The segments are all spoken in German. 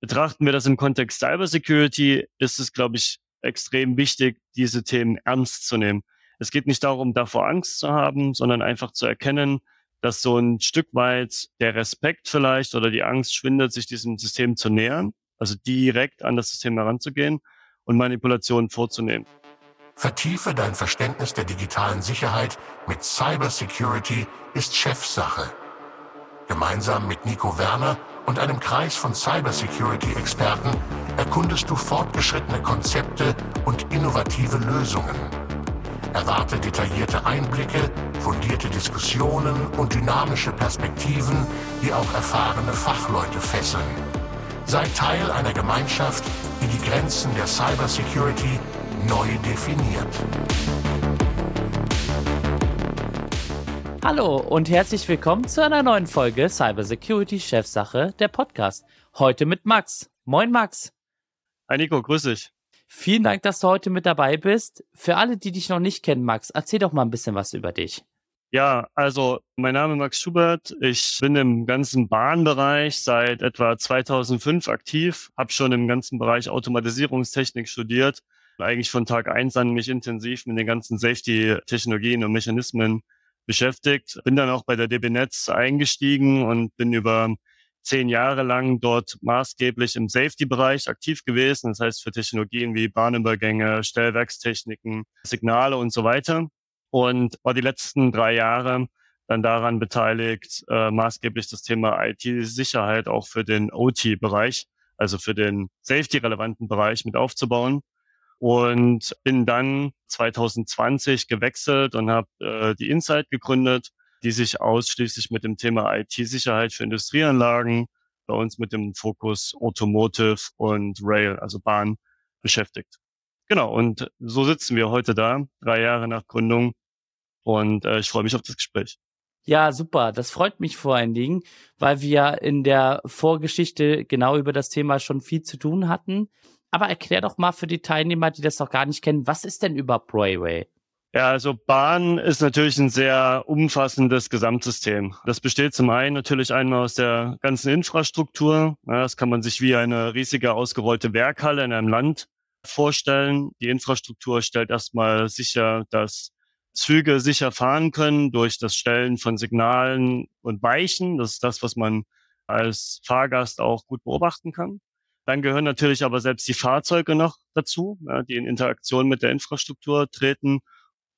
Betrachten wir das im Kontext Cybersecurity, ist es, glaube ich, extrem wichtig, diese Themen ernst zu nehmen. Es geht nicht darum, davor Angst zu haben, sondern einfach zu erkennen, dass so ein Stück weit der Respekt vielleicht oder die Angst schwindet, sich diesem System zu nähern, also direkt an das System heranzugehen und Manipulationen vorzunehmen. Vertiefe dein Verständnis der digitalen Sicherheit mit Cybersecurity ist Chefsache. Gemeinsam mit Nico Werner und einem Kreis von Cybersecurity-Experten erkundest du fortgeschrittene Konzepte und innovative Lösungen. Erwarte detaillierte Einblicke, fundierte Diskussionen und dynamische Perspektiven, die auch erfahrene Fachleute fesseln. Sei Teil einer Gemeinschaft, die die Grenzen der Cybersecurity neu definiert. Hallo und herzlich willkommen zu einer neuen Folge Cybersecurity Chefsache, der Podcast. Heute mit Max. Moin Max. Hi Nico, grüß dich. Vielen Dank, dass du heute mit dabei bist. Für alle, die dich noch nicht kennen, Max, erzähl doch mal ein bisschen was über dich. Ja, also mein Name ist Max Schubert. Ich bin im ganzen Bahnbereich seit etwa 2005 aktiv, habe schon im ganzen Bereich Automatisierungstechnik studiert, eigentlich von Tag eins an mich intensiv mit den ganzen Safety-Technologien und Mechanismen beschäftigt. Bin dann auch bei der DB Netz eingestiegen und bin über zehn Jahre lang dort maßgeblich im Safety-Bereich aktiv gewesen. Das heißt für Technologien wie Bahnübergänge, Stellwerkstechniken, Signale und so weiter und war die letzten drei Jahre dann daran beteiligt, äh, maßgeblich das Thema IT-Sicherheit auch für den OT-Bereich, also für den safety-relevanten Bereich mit aufzubauen. Und bin dann 2020 gewechselt und habe äh, die Insight gegründet, die sich ausschließlich mit dem Thema IT-Sicherheit für Industrieanlagen, bei uns mit dem Fokus Automotive und Rail, also Bahn, beschäftigt. Genau, und so sitzen wir heute da, drei Jahre nach Gründung. Und äh, ich freue mich auf das Gespräch. Ja, super. Das freut mich vor allen Dingen, weil wir in der Vorgeschichte genau über das Thema schon viel zu tun hatten. Aber erklär doch mal für die Teilnehmer, die das noch gar nicht kennen, was ist denn über Brayway? Ja, also Bahn ist natürlich ein sehr umfassendes Gesamtsystem. Das besteht zum einen natürlich einmal aus der ganzen Infrastruktur. Das kann man sich wie eine riesige ausgerollte Werkhalle in einem Land vorstellen. Die Infrastruktur stellt erstmal sicher, dass Züge sicher fahren können durch das Stellen von Signalen und Weichen. Das ist das, was man als Fahrgast auch gut beobachten kann. Dann gehören natürlich aber selbst die Fahrzeuge noch dazu, die in Interaktion mit der Infrastruktur treten,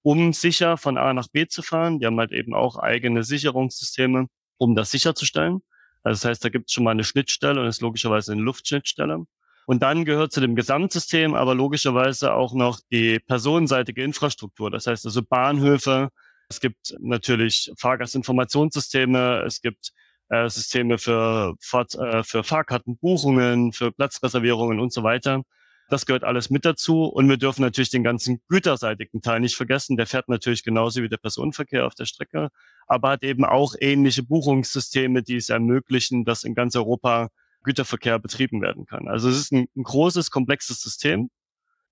um sicher von A nach B zu fahren. Die haben halt eben auch eigene Sicherungssysteme, um das sicherzustellen. Also das heißt, da gibt es schon mal eine Schnittstelle und ist logischerweise eine Luftschnittstelle. Und dann gehört zu dem Gesamtsystem aber logischerweise auch noch die personenseitige Infrastruktur. Das heißt also Bahnhöfe. Es gibt natürlich Fahrgastinformationssysteme. Es gibt äh, Systeme für, Fahrt, äh, für Fahrkartenbuchungen, für Platzreservierungen und so weiter. Das gehört alles mit dazu. Und wir dürfen natürlich den ganzen güterseitigen Teil nicht vergessen. Der fährt natürlich genauso wie der Personenverkehr auf der Strecke, aber hat eben auch ähnliche Buchungssysteme, die es ermöglichen, dass in ganz Europa Güterverkehr betrieben werden kann. Also es ist ein, ein großes, komplexes System,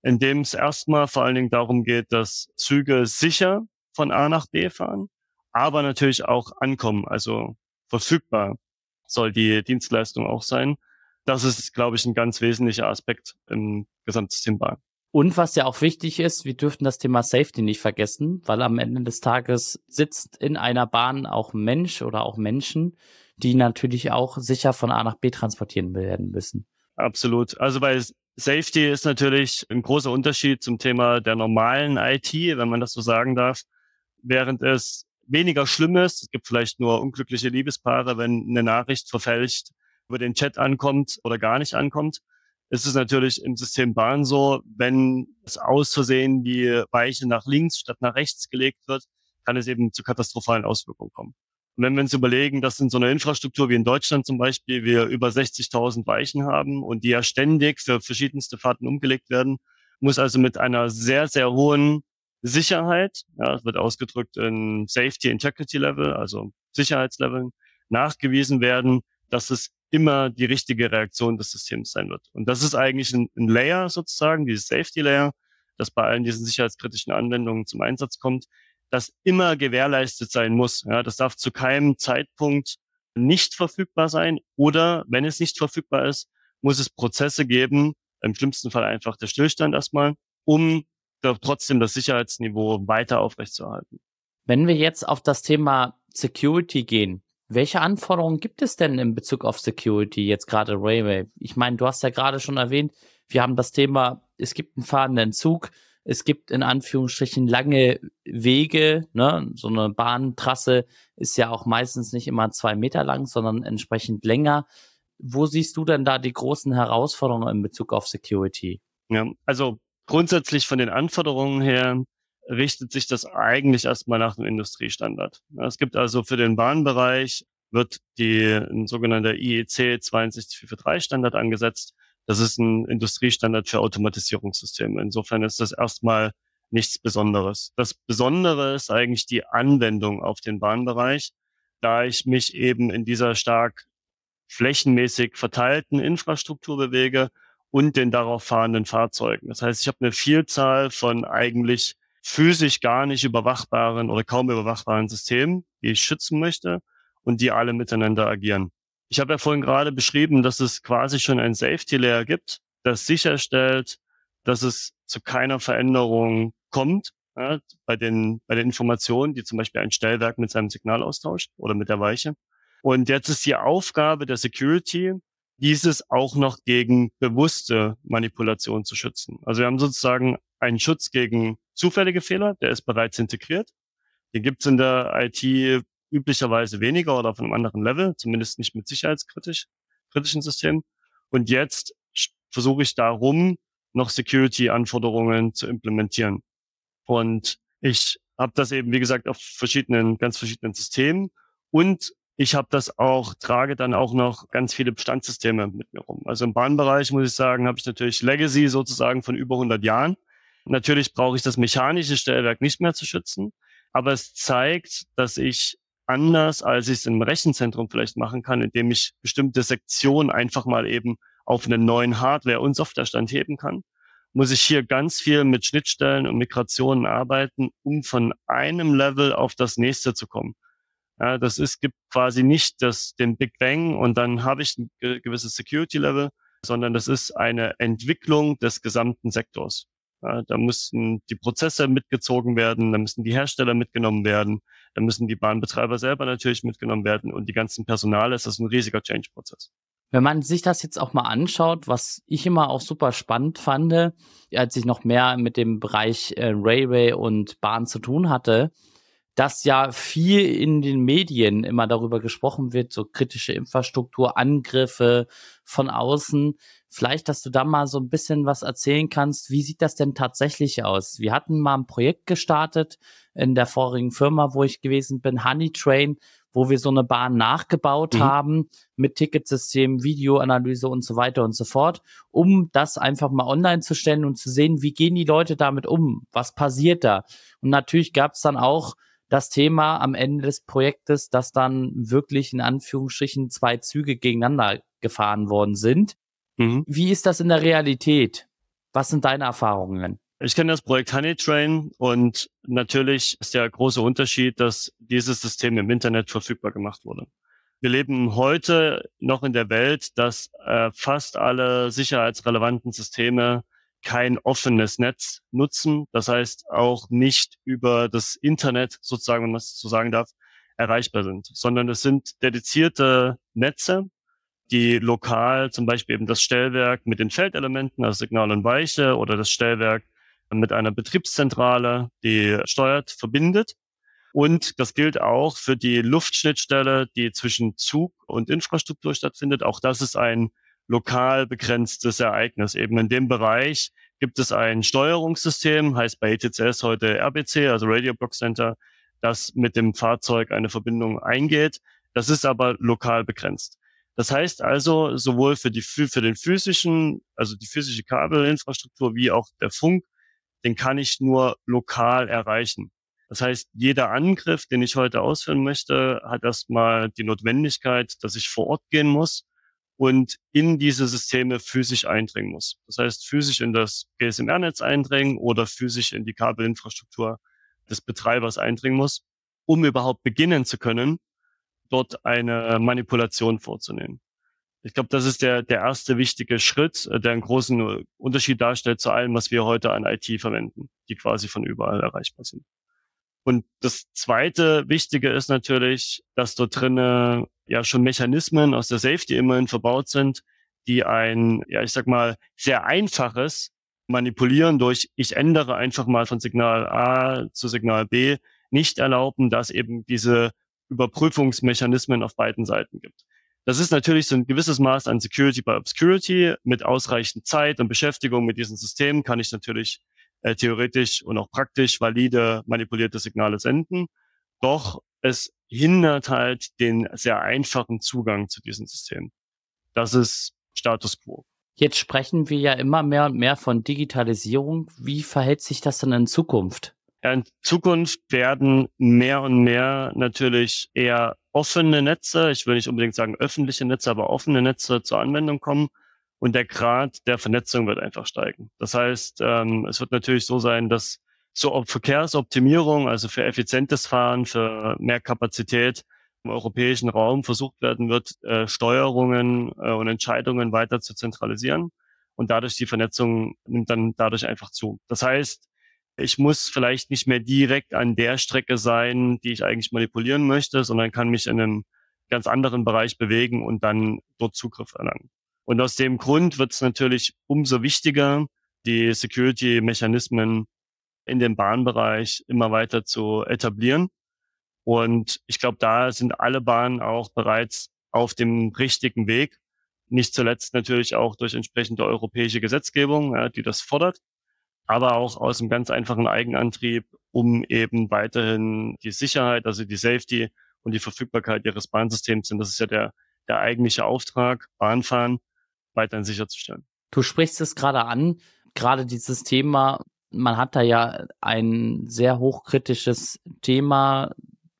in dem es erstmal vor allen Dingen darum geht, dass Züge sicher von A nach B fahren, aber natürlich auch ankommen, also verfügbar soll die Dienstleistung auch sein. Das ist, glaube ich, ein ganz wesentlicher Aspekt im Gesamtsystem Bahn. Und was ja auch wichtig ist, wir dürften das Thema Safety nicht vergessen, weil am Ende des Tages sitzt in einer Bahn auch Mensch oder auch Menschen, die natürlich auch sicher von A nach B transportieren werden müssen. Absolut. Also bei Safety ist natürlich ein großer Unterschied zum Thema der normalen IT, wenn man das so sagen darf. Während es weniger schlimm ist, es gibt vielleicht nur unglückliche Liebespaare, wenn eine Nachricht verfälscht über den Chat ankommt oder gar nicht ankommt, ist es natürlich im System Bahn so, wenn es aus Versehen die Weiche nach links statt nach rechts gelegt wird, kann es eben zu katastrophalen Auswirkungen kommen. Und wenn wir uns überlegen, dass in so einer Infrastruktur wie in Deutschland zum Beispiel wir über 60.000 Weichen haben und die ja ständig für verschiedenste Fahrten umgelegt werden, muss also mit einer sehr, sehr hohen Sicherheit, ja, wird ausgedrückt in Safety Integrity Level, also Sicherheitsleveln, nachgewiesen werden, dass es immer die richtige Reaktion des Systems sein wird. Und das ist eigentlich ein, ein Layer sozusagen, dieses Safety Layer, das bei allen diesen sicherheitskritischen Anwendungen zum Einsatz kommt, das immer gewährleistet sein muss. Ja, das darf zu keinem Zeitpunkt nicht verfügbar sein oder wenn es nicht verfügbar ist, muss es Prozesse geben, im schlimmsten Fall einfach der Stillstand erstmal, um trotzdem das Sicherheitsniveau weiter aufrechtzuerhalten. Wenn wir jetzt auf das Thema Security gehen, welche Anforderungen gibt es denn in Bezug auf Security jetzt gerade Railway? Ich meine, du hast ja gerade schon erwähnt, wir haben das Thema, es gibt einen fahrenden Zug, es gibt in Anführungsstrichen lange Wege, ne? So eine Bahntrasse ist ja auch meistens nicht immer zwei Meter lang, sondern entsprechend länger. Wo siehst du denn da die großen Herausforderungen in Bezug auf Security? Ja, also grundsätzlich von den Anforderungen her richtet sich das eigentlich erstmal nach dem Industriestandard. Es gibt also für den Bahnbereich wird die ein sogenannter IEC 62443 Standard angesetzt. Das ist ein Industriestandard für Automatisierungssysteme. Insofern ist das erstmal nichts Besonderes. Das Besondere ist eigentlich die Anwendung auf den Bahnbereich, da ich mich eben in dieser stark flächenmäßig verteilten Infrastruktur bewege und den darauf fahrenden Fahrzeugen. Das heißt, ich habe eine Vielzahl von eigentlich physisch gar nicht überwachbaren oder kaum überwachbaren Systemen, die ich schützen möchte und die alle miteinander agieren. Ich habe ja vorhin gerade beschrieben, dass es quasi schon ein Safety Layer gibt, das sicherstellt, dass es zu keiner Veränderung kommt ja, bei, den, bei den Informationen, die zum Beispiel ein Stellwerk mit seinem Signal austauscht oder mit der Weiche. Und jetzt ist die Aufgabe der Security, dieses auch noch gegen bewusste Manipulation zu schützen. Also wir haben sozusagen einen Schutz gegen zufällige Fehler, der ist bereits integriert. Den gibt es in der IT üblicherweise weniger oder auf einem anderen Level, zumindest nicht mit sicherheitskritisch kritischen Systemen. Und jetzt versuche ich darum, noch Security-Anforderungen zu implementieren. Und ich habe das eben, wie gesagt, auf verschiedenen, ganz verschiedenen Systemen. Und ich habe das auch, trage dann auch noch ganz viele Bestandssysteme mit mir rum. Also im Bahnbereich, muss ich sagen, habe ich natürlich Legacy sozusagen von über 100 Jahren. Natürlich brauche ich das mechanische Stellwerk nicht mehr zu schützen, aber es zeigt, dass ich anders, als ich es im Rechenzentrum vielleicht machen kann, indem ich bestimmte Sektionen einfach mal eben auf einen neuen Hardware- und Softwarestand heben kann, muss ich hier ganz viel mit Schnittstellen und Migrationen arbeiten, um von einem Level auf das nächste zu kommen. Ja, das ist, gibt quasi nicht das, den Big Bang und dann habe ich ein gewisses Security Level, sondern das ist eine Entwicklung des gesamten Sektors. Ja, da müssen die Prozesse mitgezogen werden, da müssen die Hersteller mitgenommen werden, da müssen die Bahnbetreiber selber natürlich mitgenommen werden und die ganzen Personale. Es ist ein riesiger Change-Prozess. Wenn man sich das jetzt auch mal anschaut, was ich immer auch super spannend fand, als ich noch mehr mit dem Bereich äh, Railway und Bahn zu tun hatte, dass ja viel in den Medien immer darüber gesprochen wird, so kritische Infrastruktur, Angriffe von außen. Vielleicht, dass du da mal so ein bisschen was erzählen kannst. Wie sieht das denn tatsächlich aus? Wir hatten mal ein Projekt gestartet in der vorigen Firma, wo ich gewesen bin, Honey Train, wo wir so eine Bahn nachgebaut mhm. haben mit Ticketsystem, Videoanalyse und so weiter und so fort, um das einfach mal online zu stellen und zu sehen, wie gehen die Leute damit um? Was passiert da? Und natürlich gab es dann auch das Thema am Ende des Projektes, dass dann wirklich in Anführungsstrichen zwei Züge gegeneinander gefahren worden sind. Mhm. Wie ist das in der Realität? Was sind deine Erfahrungen? Ich kenne das Projekt Honey Train und natürlich ist der große Unterschied, dass dieses System im Internet verfügbar gemacht wurde. Wir leben heute noch in der Welt, dass äh, fast alle sicherheitsrelevanten Systeme kein offenes Netz nutzen. Das heißt auch nicht über das Internet, sozusagen, wenn man das so sagen darf, erreichbar sind, sondern es sind dedizierte Netze, die lokal zum Beispiel eben das Stellwerk mit den Feldelementen, also Signal und Weiche oder das Stellwerk mit einer Betriebszentrale, die steuert, verbindet. Und das gilt auch für die Luftschnittstelle, die zwischen Zug und Infrastruktur stattfindet. Auch das ist ein lokal begrenztes Ereignis. Eben in dem Bereich gibt es ein Steuerungssystem, heißt bei ETCS heute RBC, also Radio Block Center, das mit dem Fahrzeug eine Verbindung eingeht. Das ist aber lokal begrenzt. Das heißt also, sowohl für, die, für den physischen, also die physische Kabelinfrastruktur wie auch der Funk, den kann ich nur lokal erreichen. Das heißt, jeder Angriff, den ich heute ausführen möchte, hat erstmal die Notwendigkeit, dass ich vor Ort gehen muss und in diese Systeme physisch eindringen muss. Das heißt, physisch in das GSMR-Netz eindringen oder physisch in die Kabelinfrastruktur des Betreibers eindringen muss, um überhaupt beginnen zu können, dort eine Manipulation vorzunehmen. Ich glaube, das ist der, der erste wichtige Schritt, äh, der einen großen Unterschied darstellt zu allem, was wir heute an IT verwenden, die quasi von überall erreichbar sind. Und das zweite Wichtige ist natürlich, dass dort drinnen ja schon Mechanismen aus der Safety immerhin verbaut sind, die ein, ja, ich sag mal, sehr einfaches Manipulieren durch ich ändere einfach mal von Signal A zu Signal B nicht erlauben, dass eben diese Überprüfungsmechanismen auf beiden Seiten gibt. Das ist natürlich so ein gewisses Maß an Security by Obscurity. Mit ausreichend Zeit und Beschäftigung mit diesen Systemen kann ich natürlich äh, theoretisch und auch praktisch valide manipulierte Signale senden. Doch es hindert halt den sehr einfachen Zugang zu diesen Systemen. Das ist Status quo. Jetzt sprechen wir ja immer mehr und mehr von Digitalisierung. Wie verhält sich das dann in Zukunft? In Zukunft werden mehr und mehr natürlich eher offene Netze, ich will nicht unbedingt sagen öffentliche Netze, aber offene Netze zur Anwendung kommen und der Grad der Vernetzung wird einfach steigen. Das heißt, ähm, es wird natürlich so sein, dass zur Verkehrsoptimierung, also für effizientes Fahren, für mehr Kapazität im europäischen Raum versucht werden wird, äh, Steuerungen äh, und Entscheidungen weiter zu zentralisieren. Und dadurch die Vernetzung nimmt dann dadurch einfach zu. Das heißt, ich muss vielleicht nicht mehr direkt an der Strecke sein, die ich eigentlich manipulieren möchte, sondern kann mich in einem ganz anderen Bereich bewegen und dann dort Zugriff erlangen. Und aus dem Grund wird es natürlich umso wichtiger, die Security-Mechanismen in dem Bahnbereich immer weiter zu etablieren. Und ich glaube, da sind alle Bahnen auch bereits auf dem richtigen Weg. Nicht zuletzt natürlich auch durch entsprechende europäische Gesetzgebung, ja, die das fordert, aber auch aus einem ganz einfachen Eigenantrieb, um eben weiterhin die Sicherheit, also die Safety und die Verfügbarkeit ihres Bahnsystems, und das ist ja der, der eigentliche Auftrag, Bahnfahren, weiterhin sicherzustellen. Du sprichst es gerade an, gerade dieses Thema, man hat da ja ein sehr hochkritisches Thema.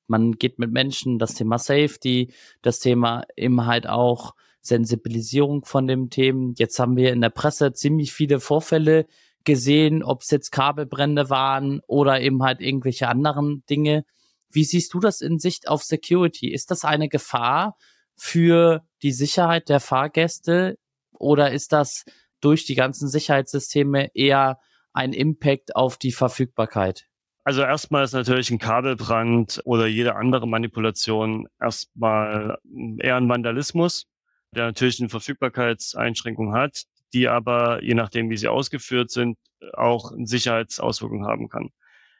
Man geht mit Menschen, das Thema Safety, das Thema eben halt auch Sensibilisierung von dem Themen. Jetzt haben wir in der Presse ziemlich viele Vorfälle gesehen, ob es jetzt Kabelbrände waren oder eben halt irgendwelche anderen Dinge. Wie siehst du das in Sicht auf Security? Ist das eine Gefahr für die Sicherheit der Fahrgäste oder ist das durch die ganzen Sicherheitssysteme eher ein Impact auf die Verfügbarkeit? Also erstmal ist natürlich ein Kabelbrand oder jede andere Manipulation erstmal eher ein Vandalismus, der natürlich eine Verfügbarkeitseinschränkung hat, die aber, je nachdem, wie sie ausgeführt sind, auch eine Sicherheitsauswirkungen haben kann.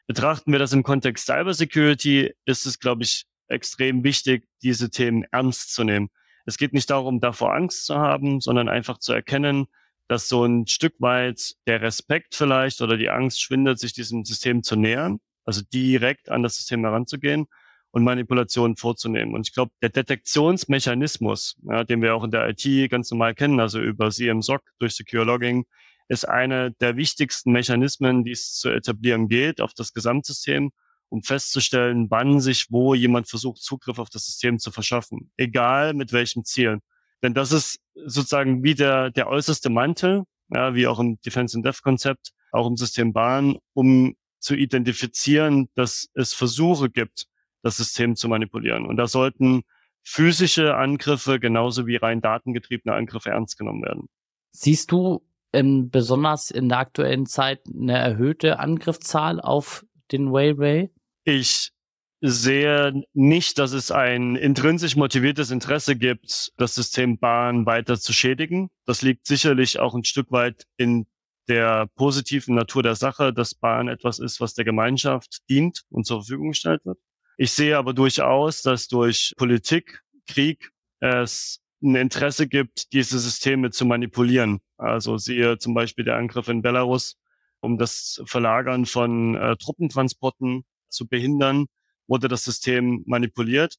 Betrachten wir das im Kontext Cybersecurity, ist es, glaube ich, extrem wichtig, diese Themen ernst zu nehmen. Es geht nicht darum, davor Angst zu haben, sondern einfach zu erkennen, dass so ein Stück weit der Respekt vielleicht oder die Angst schwindet, sich diesem System zu nähern, also direkt an das System heranzugehen und Manipulationen vorzunehmen. Und ich glaube, der Detektionsmechanismus, ja, den wir auch in der IT ganz normal kennen, also über CMSOC durch Secure Logging, ist einer der wichtigsten Mechanismen, die es zu etablieren geht auf das Gesamtsystem um festzustellen, wann sich wo jemand versucht, Zugriff auf das System zu verschaffen, egal mit welchem Ziel. Denn das ist sozusagen wie der, der äußerste Mantel, ja, wie auch im Defense and Death Konzept, auch im System Bahn, um zu identifizieren, dass es Versuche gibt, das System zu manipulieren. Und da sollten physische Angriffe genauso wie rein datengetriebene Angriffe ernst genommen werden. Siehst du ähm, besonders in der aktuellen Zeit eine erhöhte Angriffszahl auf den Railway? Ich sehe nicht, dass es ein intrinsisch motiviertes Interesse gibt, das System Bahn weiter zu schädigen. Das liegt sicherlich auch ein Stück weit in der positiven Natur der Sache, dass Bahn etwas ist, was der Gemeinschaft dient und zur Verfügung gestellt wird. Ich sehe aber durchaus, dass durch Politik, Krieg es ein Interesse gibt, diese Systeme zu manipulieren. Also siehe zum Beispiel der Angriff in Belarus, um das Verlagern von äh, Truppentransporten zu behindern, wurde das System manipuliert.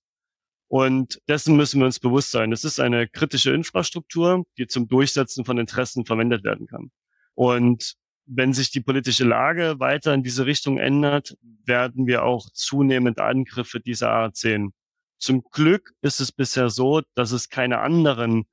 Und dessen müssen wir uns bewusst sein. Es ist eine kritische Infrastruktur, die zum Durchsetzen von Interessen verwendet werden kann. Und wenn sich die politische Lage weiter in diese Richtung ändert, werden wir auch zunehmend Angriffe dieser Art sehen. Zum Glück ist es bisher so, dass es keine anderen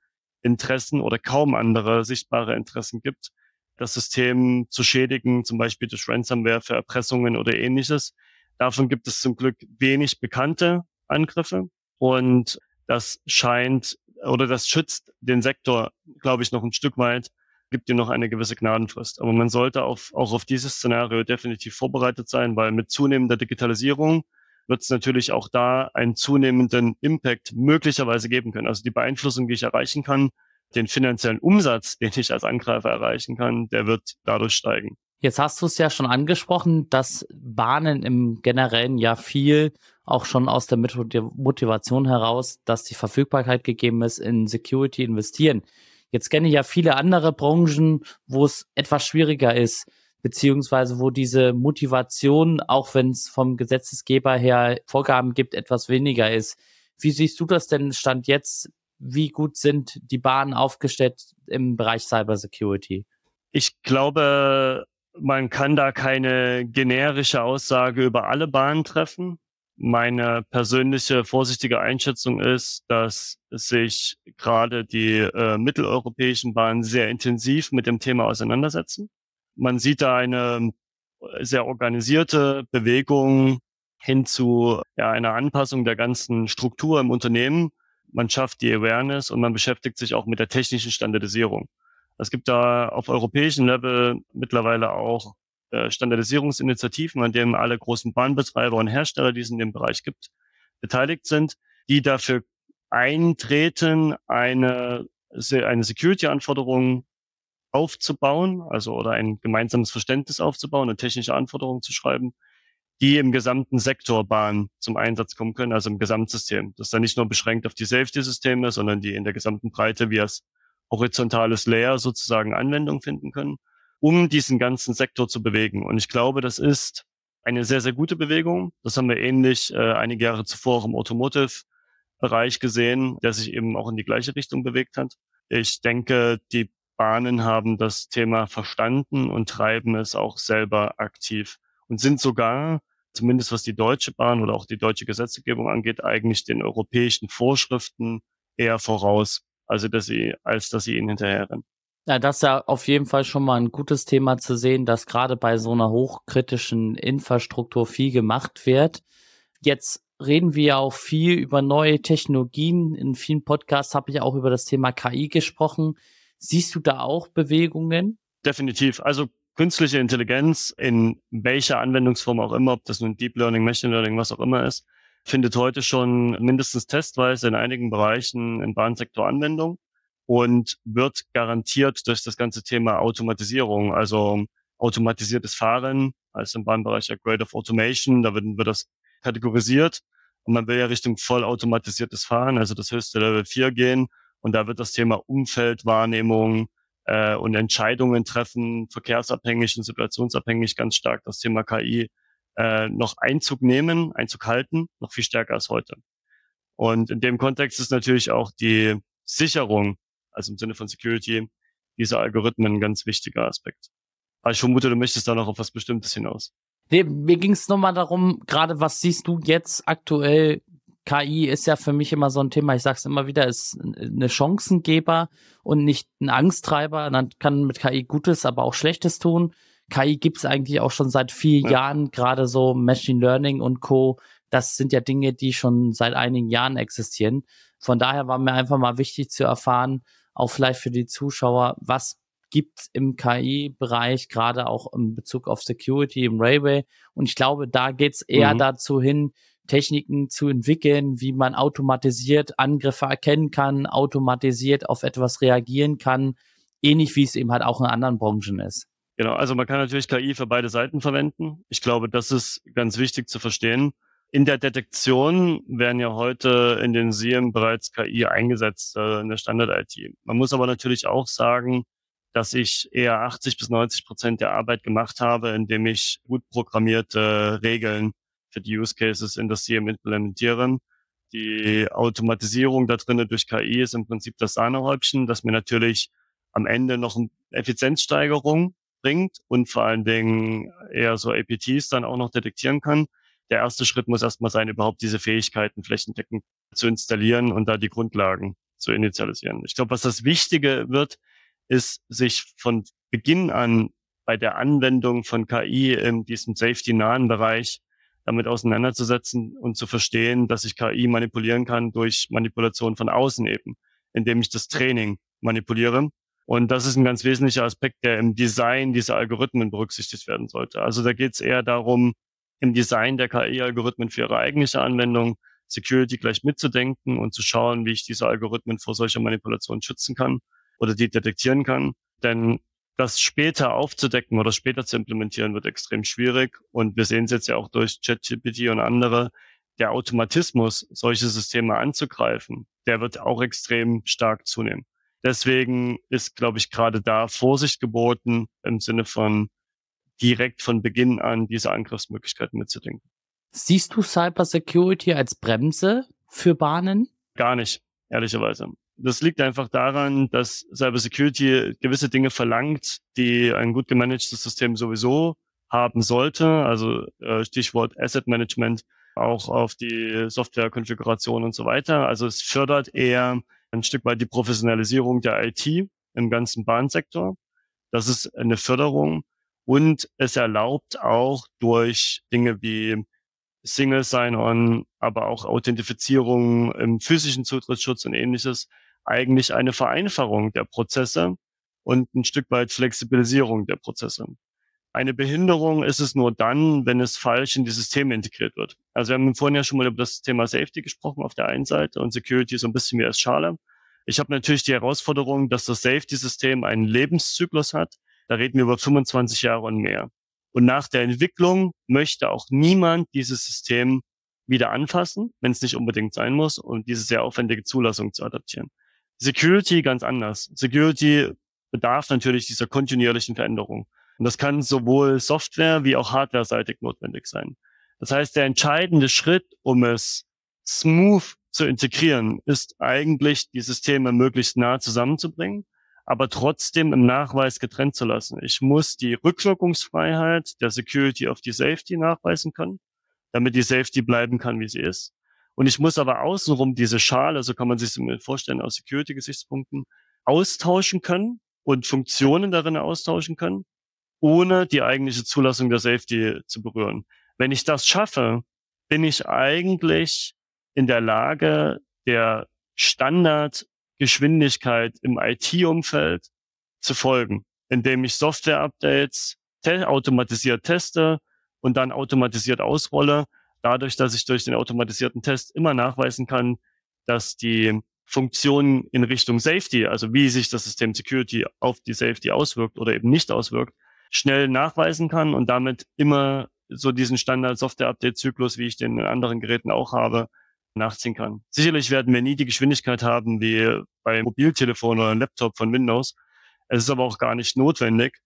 Interessen oder kaum andere sichtbare Interessen gibt, das System zu schädigen, zum Beispiel durch Ransomware für Erpressungen oder ähnliches. Davon gibt es zum Glück wenig bekannte Angriffe und das scheint oder das schützt den Sektor, glaube ich, noch ein Stück weit, gibt ihm noch eine gewisse Gnadenfrist. Aber man sollte auf, auch auf dieses Szenario definitiv vorbereitet sein, weil mit zunehmender Digitalisierung wird es natürlich auch da einen zunehmenden Impact möglicherweise geben können. Also die Beeinflussung, die ich erreichen kann, den finanziellen Umsatz, den ich als Angreifer erreichen kann, der wird dadurch steigen. Jetzt hast du es ja schon angesprochen, dass Bahnen im Generellen ja viel auch schon aus der Motivation heraus, dass die Verfügbarkeit gegeben ist, in Security investieren. Jetzt kenne ich ja viele andere Branchen, wo es etwas schwieriger ist, beziehungsweise wo diese Motivation, auch wenn es vom Gesetzesgeber her Vorgaben gibt, etwas weniger ist. Wie siehst du das denn Stand jetzt? Wie gut sind die Bahnen aufgestellt im Bereich Cybersecurity? Ich glaube, man kann da keine generische Aussage über alle Bahnen treffen. Meine persönliche vorsichtige Einschätzung ist, dass sich gerade die äh, mitteleuropäischen Bahnen sehr intensiv mit dem Thema auseinandersetzen. Man sieht da eine sehr organisierte Bewegung hin zu ja, einer Anpassung der ganzen Struktur im Unternehmen. Man schafft die Awareness und man beschäftigt sich auch mit der technischen Standardisierung. Es gibt da auf europäischem Level mittlerweile auch äh, Standardisierungsinitiativen, an denen alle großen Bahnbetreiber und Hersteller, die es in dem Bereich gibt, beteiligt sind, die dafür eintreten, eine, eine Security-Anforderung aufzubauen, also oder ein gemeinsames Verständnis aufzubauen und technische Anforderungen zu schreiben, die im gesamten Sektor Bahn zum Einsatz kommen können, also im Gesamtsystem. Das ist dann nicht nur beschränkt auf die Safety-Systeme, sondern die in der gesamten Breite wie es horizontales Layer sozusagen Anwendung finden können, um diesen ganzen Sektor zu bewegen. Und ich glaube, das ist eine sehr, sehr gute Bewegung. Das haben wir ähnlich äh, einige Jahre zuvor im Automotive-Bereich gesehen, der sich eben auch in die gleiche Richtung bewegt hat. Ich denke, die Bahnen haben das Thema verstanden und treiben es auch selber aktiv und sind sogar, zumindest was die Deutsche Bahn oder auch die deutsche Gesetzgebung angeht, eigentlich den europäischen Vorschriften eher voraus also dass sie, als dass sie ihnen hinterherrennen. Ja, das ist ja auf jeden Fall schon mal ein gutes Thema zu sehen, dass gerade bei so einer hochkritischen Infrastruktur viel gemacht wird. Jetzt reden wir ja auch viel über neue Technologien. In vielen Podcasts habe ich auch über das Thema KI gesprochen. Siehst du da auch Bewegungen? Definitiv. Also künstliche Intelligenz in welcher Anwendungsform auch immer, ob das nun Deep Learning, Machine Learning, was auch immer ist, findet heute schon mindestens testweise in einigen Bereichen im Bahnsektor Anwendung und wird garantiert durch das ganze Thema Automatisierung, also automatisiertes Fahren, also im Bahnbereich ja Grade of Automation, da wird, wird das kategorisiert. Und man will ja Richtung vollautomatisiertes Fahren, also das höchste Level 4 gehen. Und da wird das Thema Umfeldwahrnehmung äh, und Entscheidungen treffen, verkehrsabhängig und situationsabhängig ganz stark das Thema KI äh, noch Einzug nehmen, Einzug halten, noch viel stärker als heute. Und in dem Kontext ist natürlich auch die Sicherung, also im Sinne von Security, dieser Algorithmen ein ganz wichtiger Aspekt. Aber ich vermute, du möchtest da noch auf was Bestimmtes hinaus. Nee, mir ging es nochmal darum, gerade was siehst du jetzt aktuell? KI ist ja für mich immer so ein Thema, ich sage es immer wieder, ist eine Chancengeber und nicht ein Angsttreiber. Man kann mit KI Gutes, aber auch Schlechtes tun. KI gibt es eigentlich auch schon seit vier ja. Jahren, gerade so Machine Learning und Co. Das sind ja Dinge, die schon seit einigen Jahren existieren. Von daher war mir einfach mal wichtig zu erfahren, auch vielleicht für die Zuschauer, was gibt im KI-Bereich, gerade auch in Bezug auf Security im Railway. Und ich glaube, da geht's eher mhm. dazu hin, Techniken zu entwickeln, wie man automatisiert Angriffe erkennen kann, automatisiert auf etwas reagieren kann, ähnlich wie es eben halt auch in anderen Branchen ist. Genau, also man kann natürlich KI für beide Seiten verwenden. Ich glaube, das ist ganz wichtig zu verstehen. In der Detektion werden ja heute in den SIEM bereits KI eingesetzt äh, in der Standard-IT. Man muss aber natürlich auch sagen, dass ich eher 80 bis 90 Prozent der Arbeit gemacht habe, indem ich gut programmierte Regeln für die Use Cases in das SIEM implementiere. Die Automatisierung da drinnen durch KI ist im Prinzip das Sahnehäubchen, das mir natürlich am Ende noch eine Effizienzsteigerung bringt und vor allen Dingen eher so APTs dann auch noch detektieren kann. Der erste Schritt muss erstmal sein, überhaupt diese Fähigkeiten flächendeckend zu installieren und da die Grundlagen zu initialisieren. Ich glaube, was das Wichtige wird, ist, sich von Beginn an bei der Anwendung von KI in diesem safety-nahen Bereich damit auseinanderzusetzen und zu verstehen, dass ich KI manipulieren kann durch Manipulation von außen eben indem ich das Training manipuliere. Und das ist ein ganz wesentlicher Aspekt, der im Design dieser Algorithmen berücksichtigt werden sollte. Also da geht es eher darum, im Design der KI-Algorithmen für ihre eigentliche Anwendung Security gleich mitzudenken und zu schauen, wie ich diese Algorithmen vor solcher Manipulation schützen kann oder die detektieren kann. Denn das später aufzudecken oder später zu implementieren, wird extrem schwierig. Und wir sehen es jetzt ja auch durch ChatGPT und andere. Der Automatismus, solche Systeme anzugreifen, der wird auch extrem stark zunehmen. Deswegen ist, glaube ich, gerade da Vorsicht geboten im Sinne von direkt von Beginn an diese Angriffsmöglichkeiten mitzudenken. Siehst du Cybersecurity als Bremse für Bahnen? Gar nicht, ehrlicherweise. Das liegt einfach daran, dass Cybersecurity gewisse Dinge verlangt, die ein gut gemanagtes System sowieso haben sollte. Also äh, Stichwort Asset Management, auch auf die Softwarekonfiguration und so weiter. Also es fördert eher ein Stück weit die Professionalisierung der IT im ganzen Bahnsektor. Das ist eine Förderung. Und es erlaubt auch durch Dinge wie Single Sign-On, aber auch Authentifizierung im physischen Zutrittsschutz und ähnliches, eigentlich eine Vereinfachung der Prozesse und ein Stück weit Flexibilisierung der Prozesse. Eine Behinderung ist es nur dann, wenn es falsch in die Systeme integriert wird. Also wir haben vorhin ja schon mal über das Thema Safety gesprochen auf der einen Seite und Security so ein bisschen wie als Schale. Ich habe natürlich die Herausforderung, dass das Safety-System einen Lebenszyklus hat. Da reden wir über 25 Jahre und mehr. Und nach der Entwicklung möchte auch niemand dieses System wieder anfassen, wenn es nicht unbedingt sein muss, um diese sehr aufwendige Zulassung zu adaptieren. Security ganz anders. Security bedarf natürlich dieser kontinuierlichen Veränderung. Und das kann sowohl Software wie auch hardware-seitig notwendig sein. Das heißt, der entscheidende Schritt, um es smooth zu integrieren, ist eigentlich, die Systeme möglichst nah zusammenzubringen, aber trotzdem im Nachweis getrennt zu lassen. Ich muss die Rückwirkungsfreiheit der Security auf die Safety nachweisen können, damit die Safety bleiben kann, wie sie ist. Und ich muss aber außenrum diese Schale, so kann man sich das vorstellen aus Security-Gesichtspunkten, austauschen können und Funktionen darin austauschen können, ohne die eigentliche Zulassung der Safety zu berühren. Wenn ich das schaffe, bin ich eigentlich in der Lage, der Standardgeschwindigkeit im IT-Umfeld zu folgen, indem ich Software-Updates te automatisiert teste und dann automatisiert ausrolle, dadurch, dass ich durch den automatisierten Test immer nachweisen kann, dass die Funktion in Richtung Safety, also wie sich das System Security auf die Safety auswirkt oder eben nicht auswirkt, schnell nachweisen kann und damit immer so diesen Standard-Software-Update-Zyklus, wie ich den in anderen Geräten auch habe, nachziehen kann. Sicherlich werden wir nie die Geschwindigkeit haben wie bei Mobiltelefon oder Laptop von Windows. Es ist aber auch gar nicht notwendig.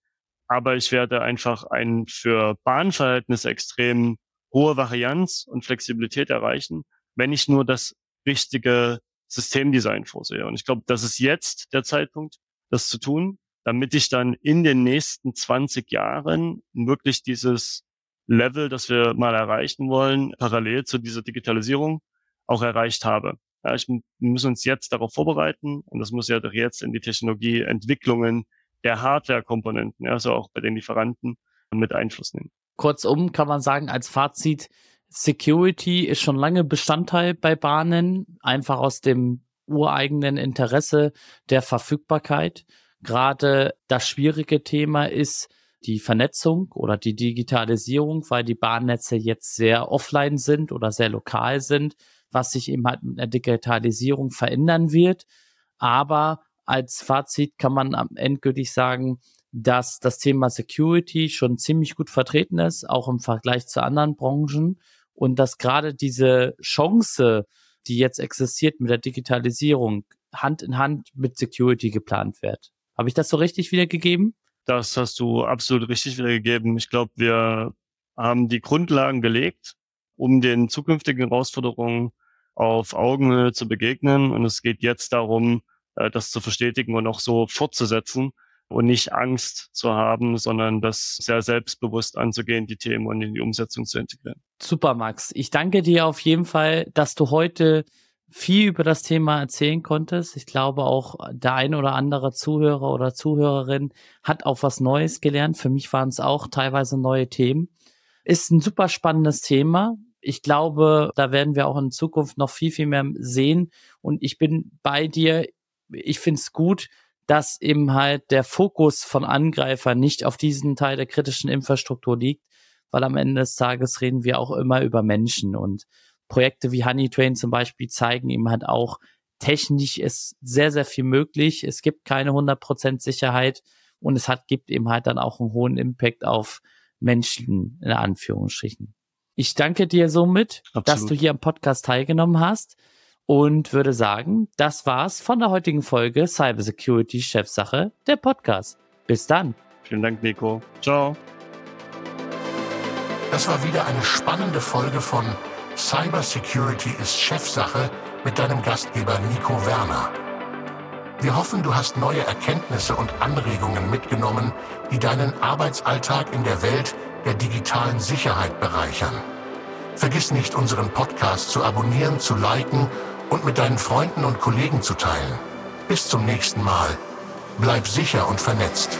Aber ich werde einfach ein für Bahnverhältnisse extrem hohe Varianz und Flexibilität erreichen, wenn ich nur das richtige Systemdesign vorsehe. Und ich glaube, das ist jetzt der Zeitpunkt, das zu tun, damit ich dann in den nächsten 20 Jahren wirklich dieses Level, das wir mal erreichen wollen, parallel zu dieser Digitalisierung auch erreicht habe. Ja, ich, müssen uns jetzt darauf vorbereiten und das muss ja doch jetzt in die Technologieentwicklungen der Hardware-Komponenten, also auch bei den Lieferanten, mit Einfluss nehmen. Kurzum kann man sagen, als Fazit, Security ist schon lange Bestandteil bei Bahnen, einfach aus dem ureigenen Interesse der Verfügbarkeit. Gerade das schwierige Thema ist die Vernetzung oder die Digitalisierung, weil die Bahnnetze jetzt sehr offline sind oder sehr lokal sind, was sich eben halt mit der Digitalisierung verändern wird. Aber als Fazit kann man endgültig sagen, dass das Thema Security schon ziemlich gut vertreten ist, auch im Vergleich zu anderen Branchen und dass gerade diese Chance, die jetzt existiert mit der Digitalisierung, Hand in Hand mit Security geplant wird. Habe ich das so richtig wiedergegeben? Das hast du absolut richtig wiedergegeben. Ich glaube, wir haben die Grundlagen gelegt, um den zukünftigen Herausforderungen auf Augenhöhe zu begegnen. Und es geht jetzt darum, äh, das zu verstetigen und auch so fortzusetzen und nicht Angst zu haben, sondern das sehr selbstbewusst anzugehen, die Themen und in die Umsetzung zu integrieren. Super, Max. Ich danke dir auf jeden Fall, dass du heute viel über das Thema erzählen konntest. Ich glaube auch der ein oder andere Zuhörer oder Zuhörerin hat auch was Neues gelernt. Für mich waren es auch teilweise neue Themen. Ist ein super spannendes Thema. Ich glaube, da werden wir auch in Zukunft noch viel, viel mehr sehen. Und ich bin bei dir ich finde es gut, dass eben halt der Fokus von Angreifern nicht auf diesen Teil der kritischen Infrastruktur liegt, weil am Ende des Tages reden wir auch immer über Menschen und Projekte wie Honey Train zum Beispiel zeigen eben halt auch, technisch ist sehr, sehr viel möglich. Es gibt keine 100% Sicherheit und es hat, gibt eben halt dann auch einen hohen Impact auf Menschen, in Anführungsstrichen. Ich danke dir somit, Absolut. dass du hier am Podcast teilgenommen hast und würde sagen, das war's von der heutigen Folge Cybersecurity Chefsache, der Podcast. Bis dann. Vielen Dank, Nico. Ciao. Das war wieder eine spannende Folge von Cybersecurity ist Chefsache mit deinem Gastgeber Nico Werner. Wir hoffen, du hast neue Erkenntnisse und Anregungen mitgenommen, die deinen Arbeitsalltag in der Welt der digitalen Sicherheit bereichern. Vergiss nicht, unseren Podcast zu abonnieren, zu liken und mit deinen Freunden und Kollegen zu teilen. Bis zum nächsten Mal. Bleib sicher und vernetzt.